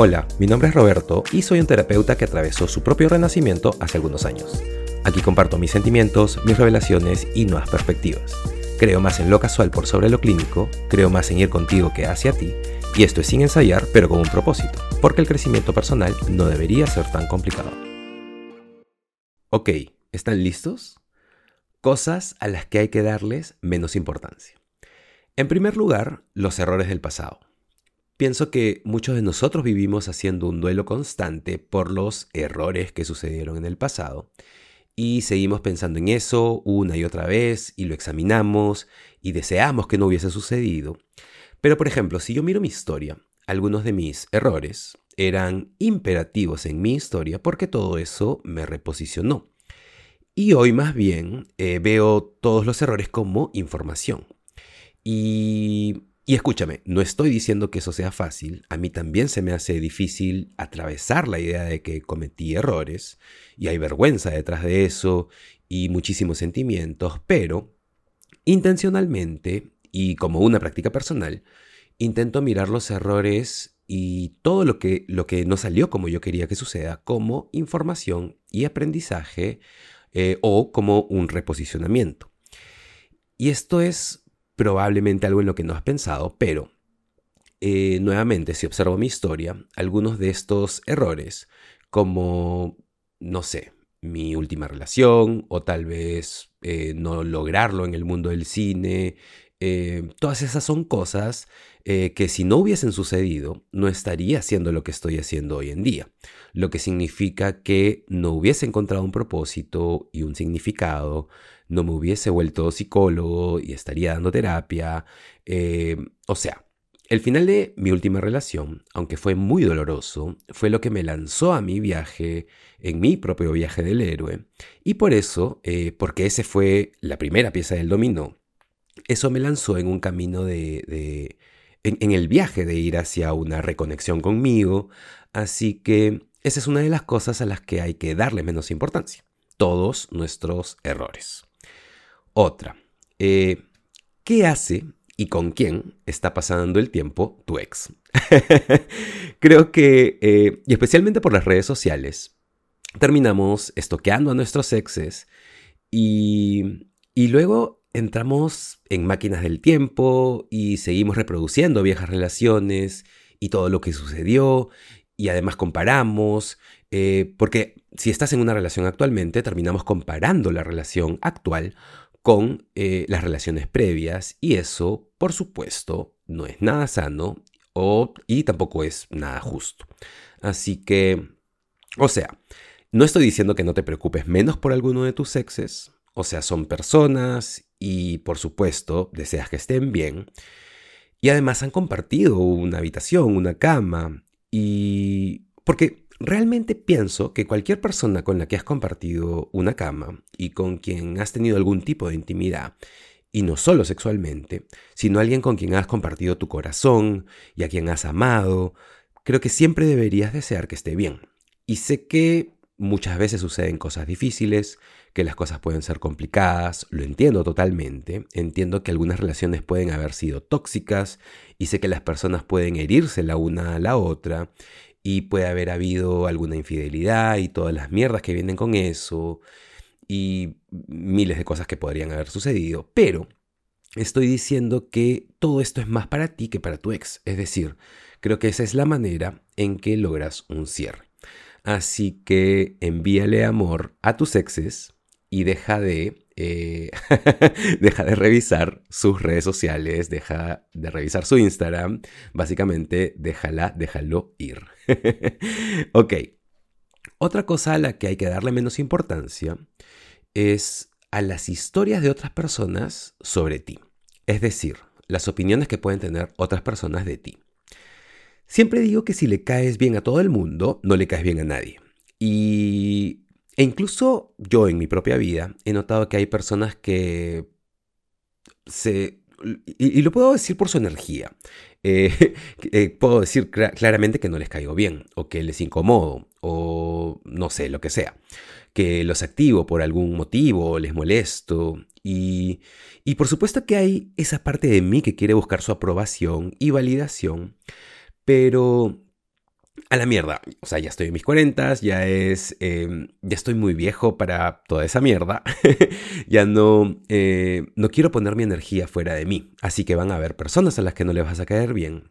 Hola, mi nombre es Roberto y soy un terapeuta que atravesó su propio renacimiento hace algunos años. Aquí comparto mis sentimientos, mis revelaciones y nuevas perspectivas. Creo más en lo casual por sobre lo clínico, creo más en ir contigo que hacia ti, y esto es sin ensayar, pero con un propósito, porque el crecimiento personal no debería ser tan complicado. Ok, ¿están listos? Cosas a las que hay que darles menos importancia. En primer lugar, los errores del pasado. Pienso que muchos de nosotros vivimos haciendo un duelo constante por los errores que sucedieron en el pasado y seguimos pensando en eso una y otra vez y lo examinamos y deseamos que no hubiese sucedido. Pero por ejemplo, si yo miro mi historia, algunos de mis errores eran imperativos en mi historia porque todo eso me reposicionó. Y hoy más bien eh, veo todos los errores como información. Y y escúchame, no estoy diciendo que eso sea fácil, a mí también se me hace difícil atravesar la idea de que cometí errores, y hay vergüenza detrás de eso, y muchísimos sentimientos, pero intencionalmente, y como una práctica personal, intento mirar los errores y todo lo que, lo que no salió como yo quería que suceda como información y aprendizaje eh, o como un reposicionamiento. Y esto es probablemente algo en lo que no has pensado, pero eh, nuevamente, si observo mi historia, algunos de estos errores, como, no sé, mi última relación o tal vez eh, no lograrlo en el mundo del cine, eh, todas esas son cosas que si no hubiesen sucedido, no estaría haciendo lo que estoy haciendo hoy en día. Lo que significa que no hubiese encontrado un propósito y un significado, no me hubiese vuelto psicólogo y estaría dando terapia. Eh, o sea, el final de mi última relación, aunque fue muy doloroso, fue lo que me lanzó a mi viaje, en mi propio viaje del héroe. Y por eso, eh, porque ese fue la primera pieza del dominó, eso me lanzó en un camino de... en el viaje de ir hacia una reconexión conmigo. Así que esa es una de las cosas a las que hay que darle menos importancia. Todos nuestros errores. Otra. Eh, ¿Qué hace y con quién está pasando el tiempo tu ex? Creo que, eh, y especialmente por las redes sociales, terminamos estoqueando a nuestros exes y, y luego entramos en máquinas del tiempo y seguimos reproduciendo viejas relaciones y todo lo que sucedió y además comparamos, eh, porque si estás en una relación actualmente, terminamos comparando la relación actual con eh, las relaciones previas y eso, por supuesto, no es nada sano o, y tampoco es nada justo. Así que, o sea, no estoy diciendo que no te preocupes menos por alguno de tus exes, o sea, son personas y por supuesto deseas que estén bien. Y además han compartido una habitación, una cama y... porque Realmente pienso que cualquier persona con la que has compartido una cama y con quien has tenido algún tipo de intimidad, y no solo sexualmente, sino alguien con quien has compartido tu corazón y a quien has amado, creo que siempre deberías desear que esté bien. Y sé que muchas veces suceden cosas difíciles, que las cosas pueden ser complicadas, lo entiendo totalmente, entiendo que algunas relaciones pueden haber sido tóxicas y sé que las personas pueden herirse la una a la otra y puede haber habido alguna infidelidad y todas las mierdas que vienen con eso y miles de cosas que podrían haber sucedido, pero estoy diciendo que todo esto es más para ti que para tu ex, es decir, creo que esa es la manera en que logras un cierre. Así que envíale amor a tus exes y deja de eh, deja de revisar sus redes sociales, deja de revisar su Instagram, básicamente déjala, déjalo ir. ok, otra cosa a la que hay que darle menos importancia es a las historias de otras personas sobre ti, es decir, las opiniones que pueden tener otras personas de ti. Siempre digo que si le caes bien a todo el mundo, no le caes bien a nadie. Y e incluso yo en mi propia vida he notado que hay personas que se... Y, lo puedo decir por su energía. Eh, eh, puedo decir claramente que no les caigo bien, o que les incomodo, o no sé, lo que sea. Que los activo por algún motivo, les molesto. Y, y por supuesto que hay esa parte de mí que quiere buscar su aprobación y validación, pero a la mierda. O sea, ya estoy en mis cuarentas, ya es, em, ya estoy muy viejo para toda esa mierda. ya no, eh, no quiero poner mi energía fuera de mí. Así que van a haber personas a las que no les vas a caer bien.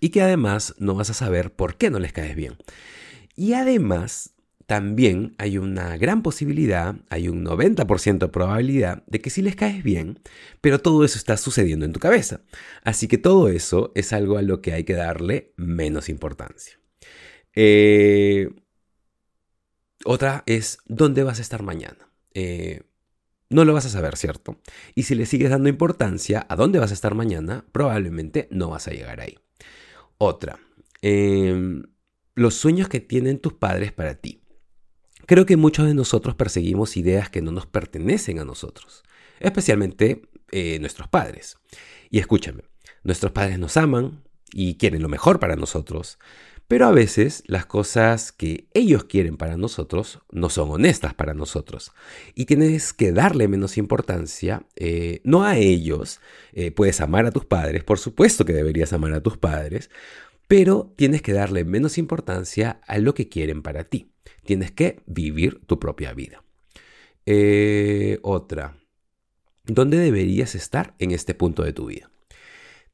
Y que además no vas a saber por qué no les caes bien. Y además, también hay una gran posibilidad, hay un 90% de probabilidad de que sí les caes bien, pero todo eso está sucediendo en tu cabeza. Así que todo eso es algo a lo que hay que darle menos importancia. Eh, otra es, ¿dónde vas a estar mañana? Eh, no lo vas a saber, ¿cierto? Y si le sigues dando importancia a dónde vas a estar mañana, probablemente no vas a llegar ahí. Otra, em, los sueños que tienen tus padres para ti. Creo que muchos de nosotros perseguimos ideas que no nos pertenecen a nosotros, especialmente eh, nuestros padres. Y escúchame, nuestros padres nos aman y quieren lo mejor para nosotros, pero a veces las cosas que ellos quieren para nosotros no son honestas para nosotros. Y tienes que darle menos importancia, eh, no a ellos. Eh, puedes amar a tus padres, por supuesto que deberías amar a tus padres, pero tienes que darle menos importancia a lo que quieren para ti. Tienes que vivir tu propia vida. Eh, otra. ¿Dónde deberías estar en este punto de tu vida?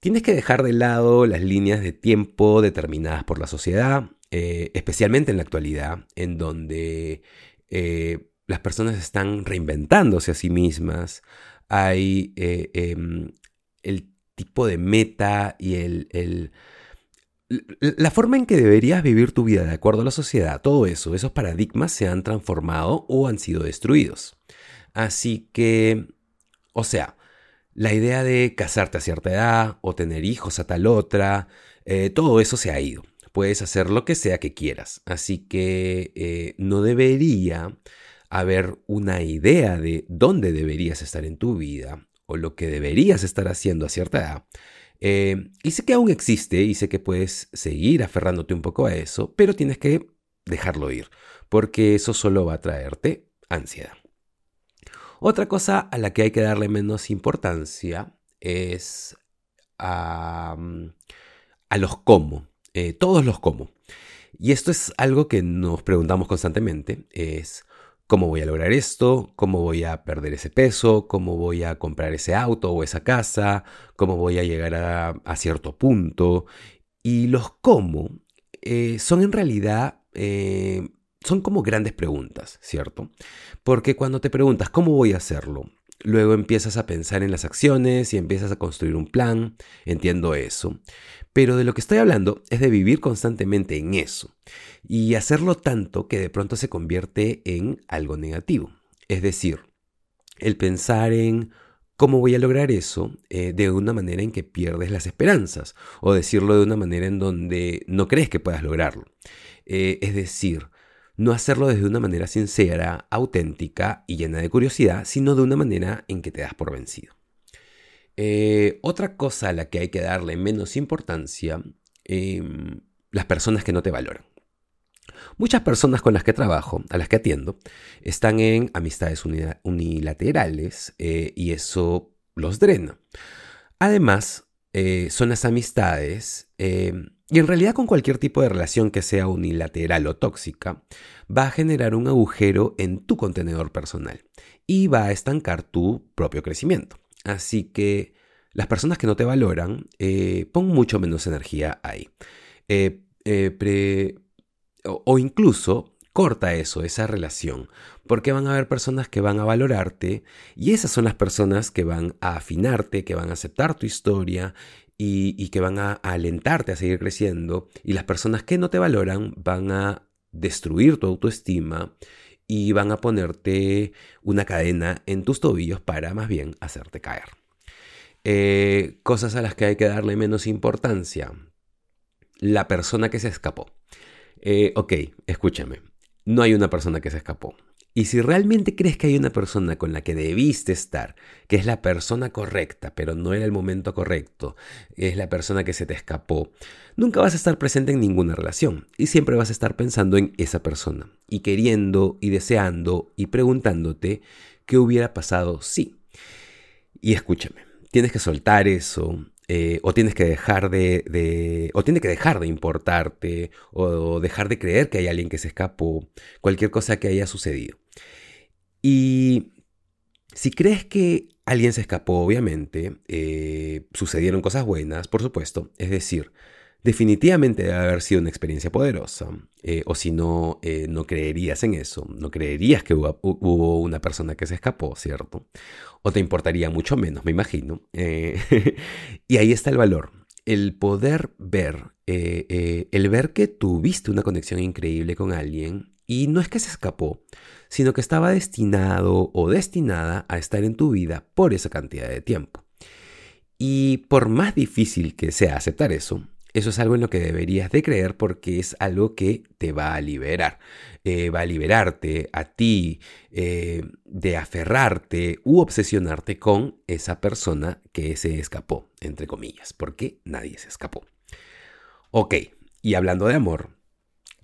Tienes que dejar de lado las líneas de tiempo determinadas por la sociedad, eh, especialmente en la actualidad, en donde eh, las personas están reinventándose a sí mismas. Hay eh, em, el tipo de meta y el, la forma en que deberías vivir tu vida de acuerdo a la sociedad, todo eso, esos paradigmas se han transformado o han sido destruidos. Así que, o sea, la idea de casarte a cierta edad o tener hijos a tal otra, eh, todo eso se ha ido. Puedes hacer lo que sea que quieras. Así que eh, no debería haber una idea de dónde deberías estar en tu vida o lo que deberías estar haciendo a cierta edad. Eh, y sé que aún existe y sé que puedes seguir aferrándote un poco a eso, pero tienes que dejarlo ir, porque eso solo va a traerte ansiedad. Otra cosa a la que hay que darle menos importancia es a, los cómo, eh, todos los cómo. Y esto es algo que nos preguntamos constantemente, es cómo voy a lograr esto, cómo voy a perder ese peso, cómo voy a comprar ese auto o esa casa, cómo voy a llegar a, cierto punto. Y los cómo eh, son en realidad eh, son como grandes preguntas, ¿cierto? Porque cuando te preguntas cómo voy a hacerlo, luego empiezas a pensar en las acciones y empiezas a construir un plan, entiendo eso. Pero de lo que estoy hablando es de vivir constantemente en eso y hacerlo tanto que de pronto se convierte en algo negativo. Es decir, el pensar en cómo voy a lograr eso eh, de una manera en que pierdes las esperanzas o decirlo de una manera en donde no crees que puedas lograrlo. Eh, es decir, no hacerlo desde una manera sincera, auténtica y llena de curiosidad, sino de una manera en que te das por vencido. Eh, otra cosa a la que hay que darle menos importancia, em, las personas que no te valoran. Muchas personas con las que trabajo, a las que atiendo, están en amistades unilaterales eh, y eso los drena. Además, eh, son las amistades em, y en realidad con cualquier tipo de relación que sea unilateral o tóxica, va a generar un agujero en tu contenedor personal y va a estancar tu propio crecimiento. Así que las personas que no te valoran, eh, pon mucho menos energía ahí. Eh, eh, o, incluso corta eso, esa relación, porque van a haber personas que van a valorarte y esas son las personas que van a afinarte, que van a aceptar tu historia y, que van a, alentarte a seguir creciendo y las personas que no te valoran van a destruir tu autoestima y van a ponerte una cadena en tus tobillos para más bien hacerte caer. Eh, cosas a las que hay que darle menos importancia. La persona que se escapó. Eh, ok, escúchame. No hay una persona que se escapó. Y si realmente crees que hay una persona con la que debiste estar, que es la persona correcta, pero no era el momento correcto, es la persona que se te escapó, nunca vas a estar presente en ninguna relación y siempre vas a estar pensando en esa persona y queriendo y deseando y preguntándote qué hubiera pasado si. Y escúchame, tienes que soltar eso, eh, o tienes que dejar de, o tiene que dejar de importarte, o dejar de creer que hay alguien que se escapó, cualquier cosa que haya sucedido. Y si crees que alguien se escapó, obviamente, eh, sucedieron cosas buenas, por supuesto, es decir, definitivamente debe haber sido una experiencia poderosa, eh, o si no, eh, no creerías en eso, no creerías que hubo, una persona que se escapó, ¿cierto? O te importaría mucho menos, me imagino. y ahí está el valor, el poder ver, el ver que tuviste una conexión increíble con alguien y no es que se escapó, sino que estaba destinado o destinada a estar en tu vida por esa cantidad de tiempo. Y por más difícil que sea aceptar eso, eso es algo en lo que deberías de creer porque es algo que te va a liberar. Eh, va a liberarte a ti eh, de aferrarte u obsesionarte con esa persona que se escapó, entre comillas, porque nadie se escapó. Ok, y hablando de amor,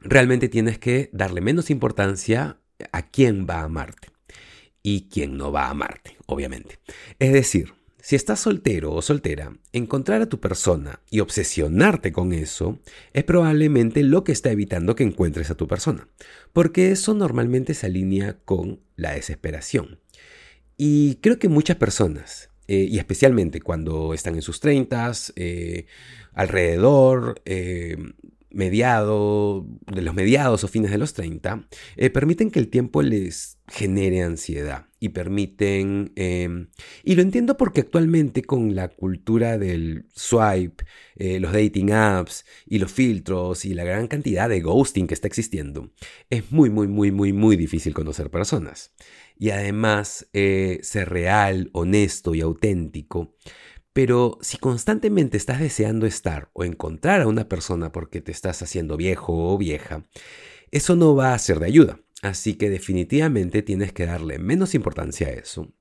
realmente tienes que darle menos importancia a quién va a amarte y quién no va a amarte, obviamente. Es decir, si estás soltero o soltera, encontrar a tu persona y obsesionarte con eso es probablemente lo que está evitando que encuentres a tu persona, porque eso normalmente se alinea con la desesperación. Y creo que muchas personas, eh, y especialmente cuando están en sus treintas, eh, alrededor, eh, de los mediados o fines de los 30, eh, permiten que el tiempo les genere ansiedad y permiten, em, y lo entiendo porque actualmente con la cultura del swipe, eh, los dating apps y los filtros y la gran cantidad de ghosting que está existiendo, es muy, muy, muy, muy, muy difícil conocer personas. Y además, eh, ser real, honesto y auténtico pero si constantemente estás deseando estar o encontrar a una persona porque te estás haciendo viejo o vieja, eso no va a ser de ayuda. Así que definitivamente tienes que darle menos importancia a eso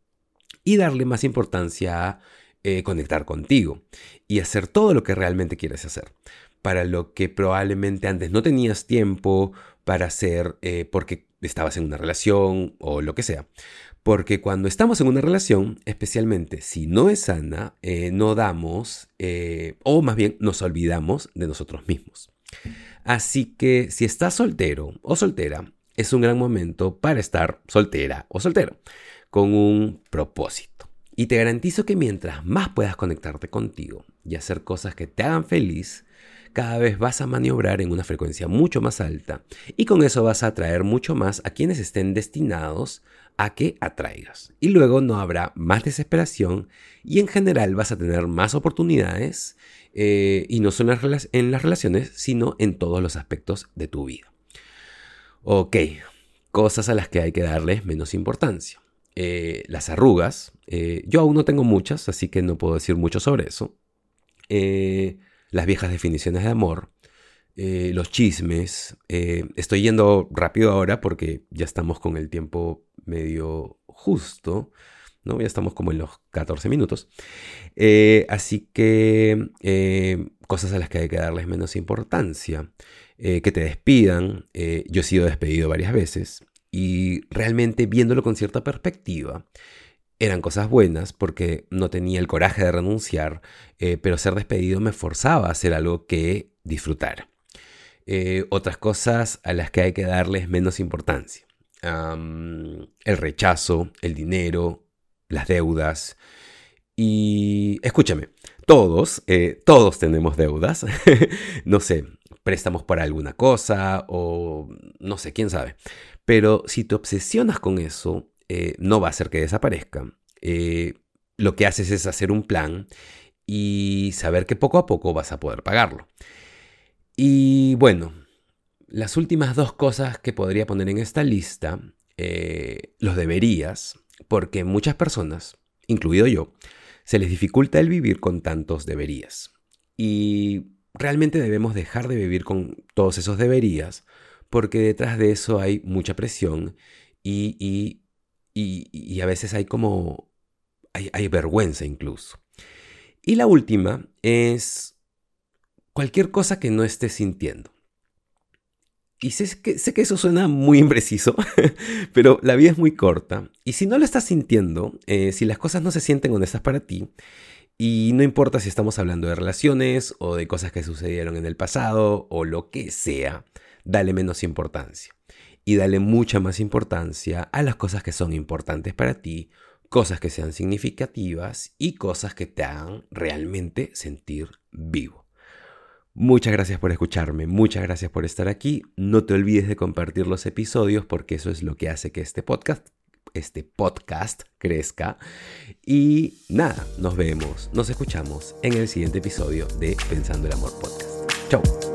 y darle más importancia a eh, conectar contigo y hacer todo lo que realmente quieres hacer. Para lo que probablemente antes no tenías tiempo para hacer eh, porque estabas en una relación o lo que sea. Porque cuando estamos en una relación, especialmente si no es sana, eh, no damos, o más bien nos olvidamos de nosotros mismos. Así que si estás soltero o soltera, es un gran momento para estar soltera o soltero, con un propósito. Y te garantizo que mientras más puedas conectarte contigo y hacer cosas que te hagan feliz, cada vez vas a maniobrar en una frecuencia mucho más alta y con eso vas a atraer mucho más a quienes estén destinados a que atraigas. Y luego no habrá más desesperación y en general vas a tener más oportunidades eh, y no solo en las relaciones, sino en todos los aspectos de tu vida. Ok, cosas a las que hay que darles menos importancia. Eh, las arrugas, eh, yo aún no tengo muchas, así que no puedo decir mucho sobre eso. las viejas definiciones de amor, los chismes. estoy yendo rápido ahora porque ya estamos con el tiempo medio justo, ¿no? Ya estamos como en los 14 minutos. Eh, así que eh, cosas a las que hay que darles menos importancia. Eh, que te despidan. yo he sido despedido varias veces y realmente viéndolo con cierta perspectiva, eran cosas buenas porque no tenía el coraje de renunciar, pero ser despedido me forzaba a hacer algo que disfrutar. otras cosas a las que hay que darles menos importancia el rechazo, el dinero, las deudas. Y escúchame, todos, eh, todos tenemos deudas. no sé, préstamos para alguna cosa o no sé, quién sabe. Pero si te obsesionas con eso, eh, no va a hacer que desaparezca. Eh, lo que haces es hacer un plan y saber que poco a poco vas a poder pagarlo. Y bueno, las últimas dos cosas que podría poner en esta lista, eh, los deberías, porque muchas personas, incluido yo, se les dificulta el vivir con tantos deberías. Y realmente debemos dejar de vivir con todos esos deberías, porque detrás de eso hay mucha presión y, y, y, a veces hay como, hay, vergüenza incluso. Y la última es cualquier cosa que no estés sintiendo. Y sé que, sé que eso suena muy impreciso, pero la vida es muy corta. Y si no lo estás sintiendo, eh, si las cosas no se sienten honestas para ti, Y no importa si estamos hablando de relaciones o de cosas que sucedieron en el pasado o lo que sea, dale menos importancia. Y dale mucha más importancia a las cosas que son importantes para ti, cosas que sean significativas y cosas que te hagan realmente sentir vivo. Muchas gracias por escucharme, muchas gracias por estar aquí. No te olvides de compartir los episodios porque eso es lo que hace que este podcast este podcast crezca. Y nada, nos vemos, nos escuchamos en el siguiente episodio de Pensando el Amor Podcast. Chao.